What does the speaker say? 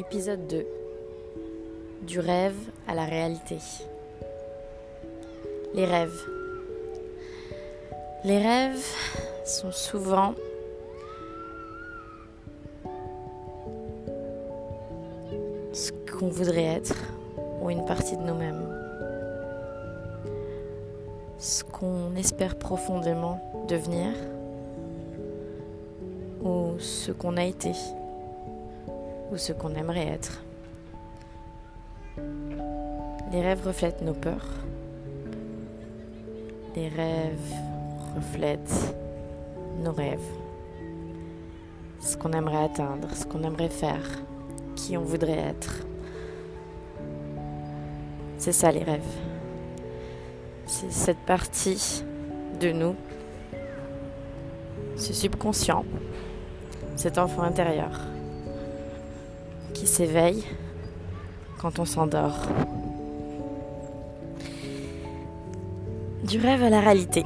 Épisode 2 Du rêve à la réalité. Les rêves. Les rêves sont souvent ce qu'on voudrait être ou une partie de nous-mêmes. Ce qu'on espère profondément devenir ou ce qu'on a été ou ce qu'on aimerait être. Les rêves reflètent nos peurs. Les rêves reflètent nos rêves. Ce qu'on aimerait atteindre, ce qu'on aimerait faire, qui on voudrait être. C'est ça les rêves. C'est cette partie de nous, ce subconscient, cet enfant intérieur qui s'éveille quand on s'endort. Du rêve à la réalité.